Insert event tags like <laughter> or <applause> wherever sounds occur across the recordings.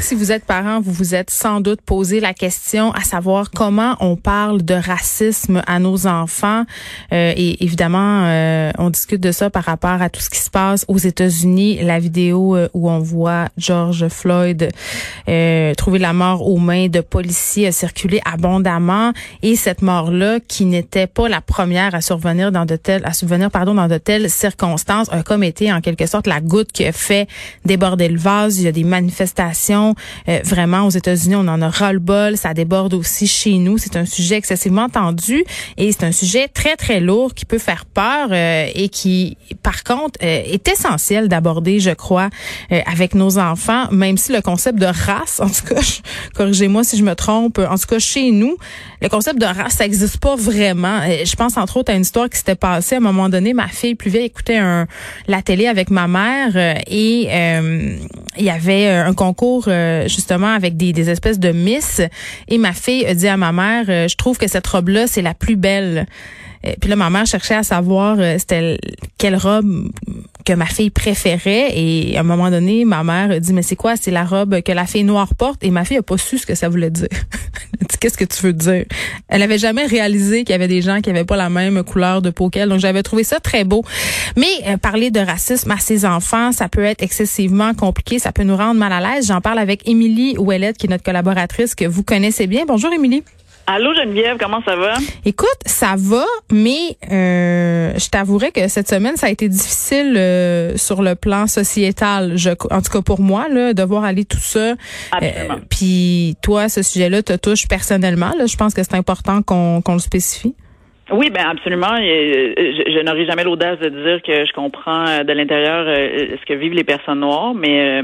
Si vous êtes parent, vous vous êtes sans doute posé la question à savoir comment on parle de racisme à nos enfants. Euh, et évidemment, euh, on discute de ça par rapport à tout ce qui se passe aux États-Unis. La vidéo euh, où on voit George Floyd trouver la mort aux mains de policiers a circulé abondamment. Et cette mort-là, qui n'était pas la première à survenir dans de telles, à subvenir pardon dans de telles circonstances, a comme été en quelque sorte la goutte qui a fait déborder le vase. Il y a des manifestations euh, vraiment, aux États-Unis, on en a ras-le-bol. Ça déborde aussi chez nous. C'est un sujet excessivement tendu et c'est un sujet très, très lourd qui peut faire peur euh, et qui, par contre, euh, est essentiel d'aborder, je crois, avec nos enfants, même si le concept de race, en tout cas, corrigez-moi si je me trompe, en tout cas, chez nous, le concept de race, ça n'existe pas vraiment. Je pense entre autres à une histoire qui s'était passée à un moment donné. Ma fille plus vieille écoutait un, la télé avec ma mère et il y avait un concours euh, justement avec des, des espèces de miss et ma fille a dit à ma mère euh, je trouve que cette robe là c'est la plus belle et puis là, ma mère cherchait à savoir euh, c'était quelle robe que ma fille préférait. Et à un moment donné, ma mère a dit, mais c'est quoi? C'est la robe que la fille noire porte. Et ma fille a pas su ce que ça voulait dire. <laughs> <laughs> Qu'est-ce que tu veux dire? Elle avait jamais réalisé qu'il y avait des gens qui avaient pas la même couleur de peau qu'elle. Donc, j'avais trouvé ça très beau. Mais parler de racisme à ses enfants, ça peut être excessivement compliqué. Ça peut nous rendre mal à l'aise. J'en parle avec Émilie Ouellette, qui est notre collaboratrice que vous connaissez bien. Bonjour, Émilie. Allô Geneviève, comment ça va? Écoute, ça va, mais euh, je t'avouerai que cette semaine, ça a été difficile euh, sur le plan sociétal. Je, en tout cas pour moi, là, devoir aller tout ça. Euh, Puis toi, ce sujet-là te touche personnellement. Là, je pense que c'est important qu'on qu'on le spécifie. Oui, ben absolument. Euh, je, je n'aurai jamais l'audace de dire que je comprends euh, de l'intérieur euh, ce que vivent les personnes noires, mais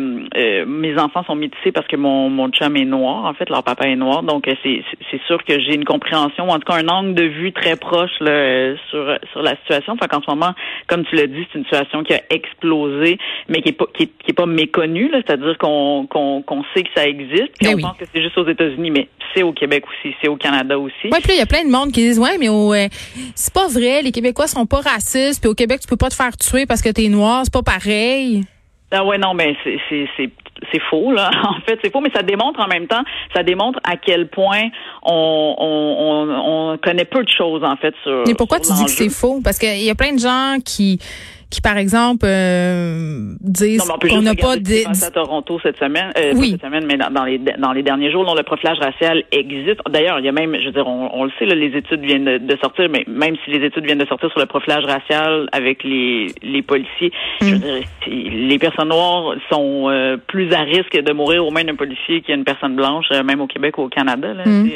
mes enfants sont métissés parce que mon, mon chum est noir. En fait, leur papa est noir, donc c'est c'est sûr que j'ai une compréhension, en tout cas un angle de vue très proche là, sur sur la situation. Enfin, qu'en ce moment, comme tu l'as dit, c'est une situation qui a explosé, mais qui est pas qui est, pas méconnue. C'est-à-dire qu'on qu'on qu'on sait que ça existe. Puis ben on pense que c'est juste aux États-Unis, mais c'est au Québec aussi, c'est au Canada aussi. Oui, puis il y a plein de monde qui disent ouais, mais au c'est pas vrai, les Québécois sont pas racistes, puis au Québec, tu peux pas te faire tuer parce que t'es noir, c'est pas pareil. Ah ouais, non, mais c'est faux là. <laughs> En fait, c'est faux, mais ça démontre en même temps, ça démontre à quel point on on, on, connaît peu de choses en fait sur. Mais pourquoi tu dis que c'est faux? Parce qu'il y a plein de gens qui qui, par exemple, euh, disent qu'on n'a pas de... à Toronto cette semaine, euh, oui. cette semaine, mais dans, les dans les derniers jours, dont le profilage racial existe. D'ailleurs, il y a même, je veux dire, on, le sait, là, les études viennent de, sortir, mais même si les études viennent de sortir sur le profilage racial avec les les policiers, je veux mm. dire, les personnes noires sont euh, plus à risque de mourir aux mains d'un policier qu'une personne blanche, euh, même au Québec ou au Canada. Là, mm.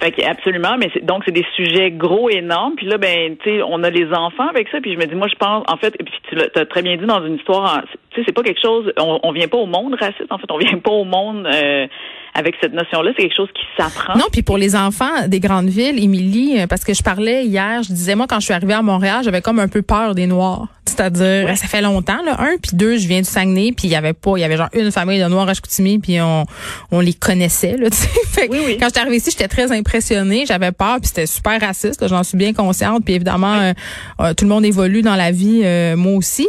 Fait absolument, mais donc c'est des sujets gros, énormes. Puis là, ben, tu sais, on a les enfants avec ça. Puis je me dis, moi, je pense, en fait, et puis tu l'as très bien dit dans une histoire, tu sais, c'est pas quelque chose, on, on vient pas au monde raciste, en fait, on vient pas au monde euh, avec cette notion-là, c'est quelque chose qui s'apprend. Non, puis pour les enfants des grandes villes, Émilie, euh, parce que je parlais hier, je disais, moi, quand je suis arrivée à Montréal, j'avais comme un peu peur des Noirs. C'est-à-dire, ça fait longtemps, là, un, puis deux, je viens du Saguenay, puis il y avait pas, il y avait genre une famille de Noirs à Chicoutimi, puis on, on les connaissait, là, <laughs> tu sais. oui, oui. Quand j'étais arrivée ici, j'étais très impressionnée, j'avais peur, puis c'était super raciste, j'en suis bien consciente, puis évidemment, euh, euh, tout le monde évolue dans la vie, euh, moi aussi.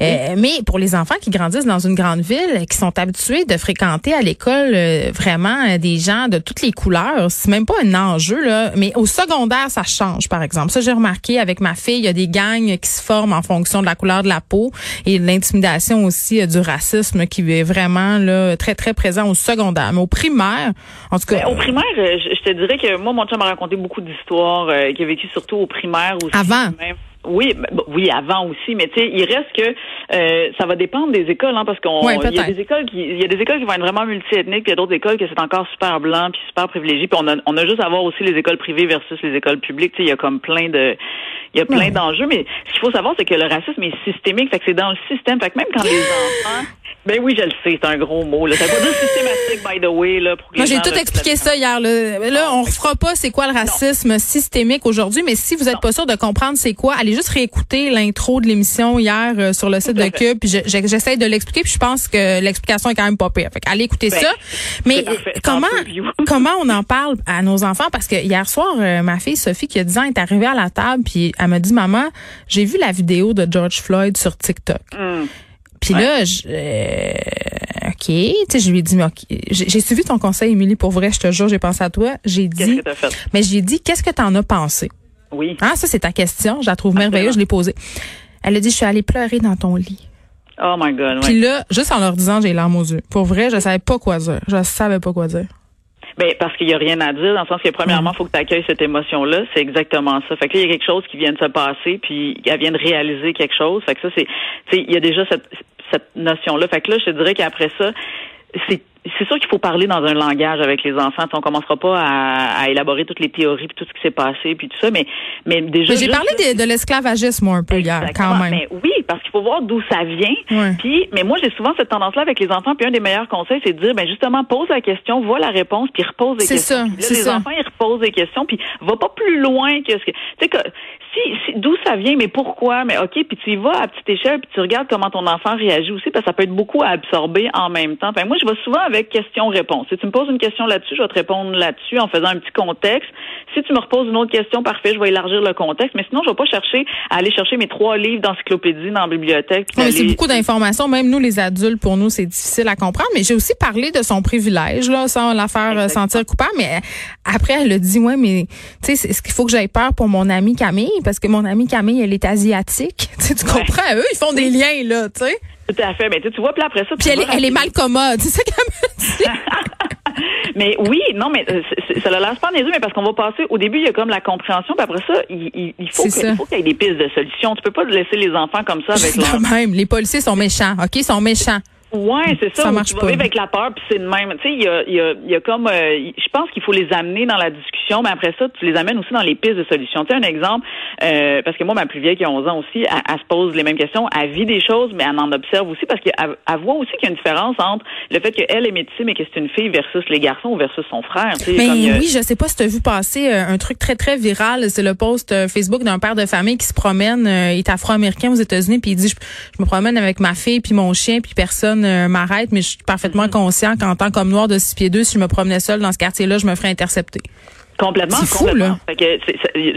mais pour les enfants qui grandissent dans une grande ville, qui sont habitués de fréquenter à l'école vraiment des gens de toutes les couleurs, c'est même pas un enjeu, là. Mais au secondaire, ça change, par exemple. Ça, j'ai remarqué avec ma fille, il y a des gangs qui se forment en fonction de la couleur de la peau et l'intimidation aussi euh, du racisme qui est vraiment là très très présent au secondaire, mais au primaire, en tout cas. Ben, au primaire, euh, je, te dirais que moi mon chum m'a raconté beaucoup d'histoires euh, qu'il a vécu surtout au primaire aussi. Avant. Oui, ben, oui, avant aussi, mais tu sais, il reste que euh, ça va dépendre des écoles, hein, parce qu'on Ouais, il y a des écoles qui il y a des écoles qui vont être vraiment multiethniques, puis il y a d'autres écoles que c'est encore super blanc puis super privilégié. Puis on a on a juste à voir aussi les écoles privées versus les écoles publiques. Tu sais, il y a comme plein de il y a plein Ouais. d'enjeux, mais ce qu'il faut savoir, c'est que le racisme est systémique, fait que c'est dans le système. Fait que même quand les <laughs> enfants ben oui, je le sais, c'est un gros mot. Là. Ça veut dire systématique, by the way. Là, pour que Moi, j'ai tout expliqué ça hier. Là, là on fera pas c'est quoi le racisme systémique aujourd'hui, mais si vous êtes pas sûr de comprendre c'est quoi, allez juste réécouter l'intro de l'émission hier euh, sur le site de Cube. J'essaie de l'expliquer, puis je pense que l'explication est quand même pas pire. Fait allez écouter Ben, ça. Mais comment <laughs> comment on en parle à nos enfants? Parce que hier soir, euh, ma fille Sophie qui a 10 ans est arrivée à la table, puis elle m'a dit maman, j'ai vu la vidéo de George Floyd sur TikTok. Hum. Puis là, je, euh, OK, tu sais, je lui ai dit, mais OK, j'ai suivi ton conseil, Émilie, pour vrai, je te jure, j'ai pensé à toi. J'ai dit, que fait? mais j'ai dit, qu'est-ce que t'en as pensé? Oui. Ah, ça, c'est ta question. Je la trouve Absolument. merveilleuse, je l'ai posée. Elle a dit, je suis allée pleurer dans ton lit. Oh my God. Puis là, juste en leur disant, j'ai larmes aux yeux. Pour vrai, je savais pas quoi dire. Je savais pas quoi dire. Ben, parce qu'il y a rien à dire, dans le sens que premièrement, il faut que tu accueilles cette émotion-là. C'est exactement ça. Fait que là, il y a quelque chose qui vient de se passer, puis elle vient de réaliser quelque chose. Fait que ça, c'est, il y a déjà cette, cette notion-là. Fait que là, je te dirais qu'après ça, c'est c'est sûr qu'il faut parler dans un langage avec les enfants. On commencera pas à, à élaborer toutes les théories puis tout ce qui s'est passé puis tout ça, mais mais déjà J'ai parlé de, de l'esclavagisme, moi, un peu hier, quand même. Mais oui, parce qu'il faut voir d'où ça vient. Ouais. Puis, mais moi, j'ai souvent cette tendance-là avec les enfants. Puis un des meilleurs conseils, c'est de dire, ben justement, pose la question, vois la réponse, puis repose des C'est questions. ça, Puis là, c'est les ça. enfants, ils reposent des questions, puis va pas plus loin que ce que. Tu sais que si, si- d'où ça vient, mais pourquoi, mais ok, puis tu y vas à petite échelle, puis tu regardes comment ton enfant réagit aussi, parce que ça peut être beaucoup à absorber en même temps. Moi, je vais souvent avec question-réponse. Si tu me poses une question là-dessus, je vais te répondre là-dessus en faisant un petit contexte. Si tu me reposes une autre question, parfait, je vais élargir le contexte. Mais sinon, je vais pas chercher à aller chercher mes trois livres d'encyclopédie dans la bibliothèque. mais c'est beaucoup d'informations. Même nous, les adultes, pour nous, c'est difficile à comprendre. Mais j'ai aussi parlé de son privilège, là, sans la faire euh, Exactement. sentir coupable. Mais euh, après, elle a dit, ouais, mais tu sais, c'est- est-ce qu'il faut que j'aille peur pour mon amie Camille? Parce que mon amie Camille, elle est asiatique. <laughs> Tu Ouais. comprends? Eux, ils font des liens, là, tu sais. Tout à fait. Mais tu vois, puis après ça, Puis elle, elle est mal commode. C'est ça qu'elle me dit. <laughs> mais oui, non, mais euh, ça le lance pas en les yeux, mais parce qu'on va passer. Au début, il y a comme la compréhension, puis après ça, il, faut qu'il y ait des pistes de solutions. Tu peux pas laisser les enfants comme ça avec <laughs> C'est leur. même. Les policiers sont méchants. OK? Ils sont méchants. Ouais, c'est ça. Ça marche tu vas pas. vivre avec la peur, puis c'est de même. Tu sais, il y a, il y, a, y a comme, euh, je pense qu'il faut les amener dans la discussion, mais après ça, tu les amènes aussi dans les pistes de solutions. Tu sais, un exemple, euh, parce que moi, ma plus vieille qui a 11 ans aussi, elle, elle se pose les mêmes questions, elle vit des choses, mais elle en observe aussi parce qu'elle elle voit aussi qu'il y a une différence entre le fait qu'elle est médecine, mais que c'est une fille versus les garçons ou versus son frère. Tu sais, Mais comme a- oui, je sais pas si tu as vu passer euh, un truc très, très viral. C'est le post euh, Facebook d'un père de famille qui se promène. euh, il est afro-américain aux États-Unis, puis il dit, je, je me promène avec ma fille puis mon chien, puis personne euh, m'arrête, mais je suis parfaitement Mm-hmm. conscient qu'en tant qu'homme noir de six pieds deux, si je me promenais seule dans ce quartier-là, je me ferais intercepter. Complètement, C'est fou, là. Fait que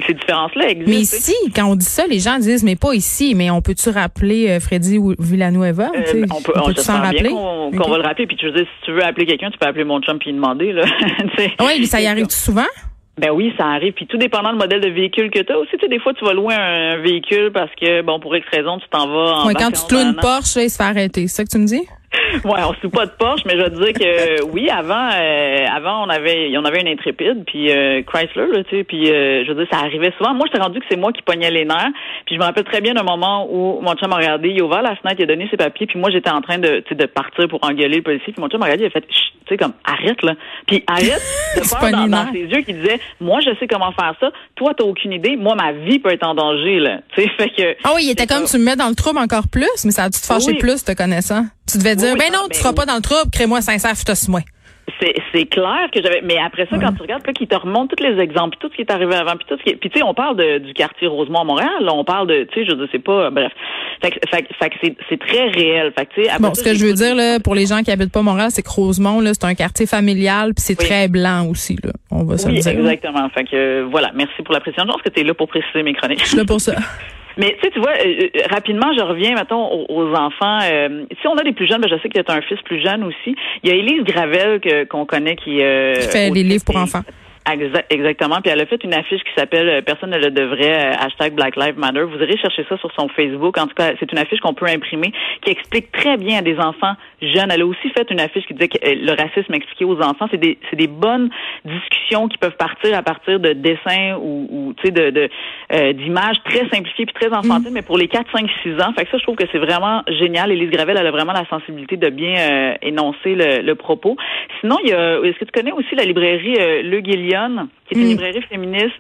ces différences-là existent. Mais ici, quand on dit ça, les gens disent, mais pas ici. Mais on peut-tu rappeler euh, Freddy ou Villanueva? Euh, tu sais? on peut, on on peut-tu s'en rappeler? qu'on va le rappeler. Puis tu veux dire, si tu veux appeler quelqu'un, tu peux appeler mon chum puis lui demander. Là. <laughs> Oui, mais ça y arrive souvent? Ben oui, ça arrive. Puis tout dépendant du modèle de véhicule que tu as aussi. Tu sais, des fois, tu vas louer un véhicule parce que, bon, pour X raison, tu t'en vas en Ouais, quand tu te loues une Porsche, là, il se fait arrêter. C'est ça que tu me dis? <laughs> Ouais, on se pas de Porsche, mais je veux dire que oui, avant, euh, avant on avait, on avait une intrépide, puis euh, Chrysler, là, tu sais, puis euh, je veux dire, ça arrivait souvent. Moi, j'étais rendu que c'est moi qui pognais les nerfs. Puis je me rappelle très bien d'un moment où mon chum m'a regardé, il a ouvert la fenêtre, il a donné ses papiers, puis moi j'étais en train de, de partir pour engueuler le policier, puis mon chum m'a regardé, il a fait, tu sais, comme arrête là, puis arrête <laughs> de peur pas dans, dans ses yeux qui disait, moi je sais comment faire ça, toi t'as aucune idée, moi ma vie peut être en danger là, tu sais, fait que. Ah oui, il était comme ça. tu me mets dans le trouble encore plus, mais ça a dû te Oui. plus te connaissant. Tu devais dire, Oui, ben non, ben tu seras oui. pas dans le trouble, crée-moi sincère, moi C'est, c'est clair que j'avais. Mais après ça, quand tu regardes, là, qu'il te remonte tous les exemples, puis tout ce qui est arrivé avant, puis tout ce qui est. Puis tu sais, on parle de, du quartier Rosemont à Montréal, là, on parle de. Tu sais, je c'est pas. Bref. Fait que, fait, c'est, très réel. Fait que tu sais. après Bon, ça, ce que je veux dire là, pour les gens qui habitent pas Montréal, c'est que Rosemont, là, c'est un quartier familial, puis c'est Oui. très blanc aussi, là. On va se Oui, le dire. exactement. Fait que euh, voilà, merci pour la précision. Je pense que tu es là pour préciser mes chroniques. Je suis là pour ça. <laughs> Mais tu sais, tu vois, euh, euh, rapidement, je reviens, mettons, aux, aux enfants. Euh, si on a des plus jeunes, ben, je sais que tu as un fils plus jeune aussi. Il y a Élise Gravel que, qu'on connaît qui... Euh, Qui fait les autrice livres pour enfants. Exactement. Puis elle a fait une affiche qui s'appelle euh, Personne ne le devrait, euh, hashtag Black Lives Matter. Vous irez chercher ça sur son Facebook. En tout cas, c'est une affiche qu'on peut imprimer qui explique très bien à des enfants jeunes. Elle a aussi fait une affiche qui disait que euh, le racisme expliqué aux enfants. C'est des, c'est des bonnes discussions qui peuvent partir à partir de dessins ou, ou tu sais, de, de d'images très simplifiées puis très enfantines, mm. mais pour les 4, 5, 6 ans. Fait que ça, je trouve que c'est vraiment génial. Elise Gravel, elle a vraiment la sensibilité de bien énoncer le, le, propos. Sinon, il y a, est-ce que tu connais aussi la librairie Le Qui est une mm. librairie féministe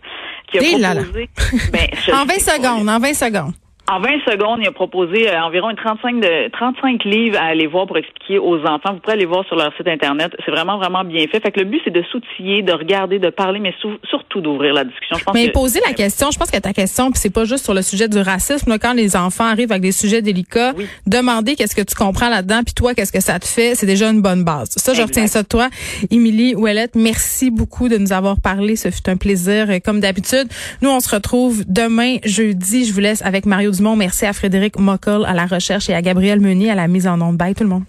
qui a proposé. Ben, <laughs> en 20 secondes, en 20 secondes. En 20 secondes, il a proposé euh, environ une 35, de, 35 livres à aller voir pour expliquer aux enfants. Vous pouvez aller voir sur leur site Internet. C'est vraiment, vraiment bien fait. Fait que le but, c'est de s'outiller, de regarder, de parler, mais surtout d'ouvrir la discussion. Je pense mais poser la question, je pense que ta question, puis c'est pas juste sur le sujet du racisme. quand les enfants arrivent avec des sujets délicats, demander qu'est-ce que tu comprends là-dedans, puis toi, qu'est-ce que ça te fait, c'est déjà une bonne base. Ça, je retiens ça de toi. Émilie Ouellette, merci beaucoup de nous avoir parlé. Ce fut un plaisir, comme d'habitude. Nous, on se retrouve demain, jeudi. Je vous laisse avec Mario Dumont. Merci à Frédéric Mockel à la recherche et à Gabriel Meunier à la mise en onde. Bye tout le monde.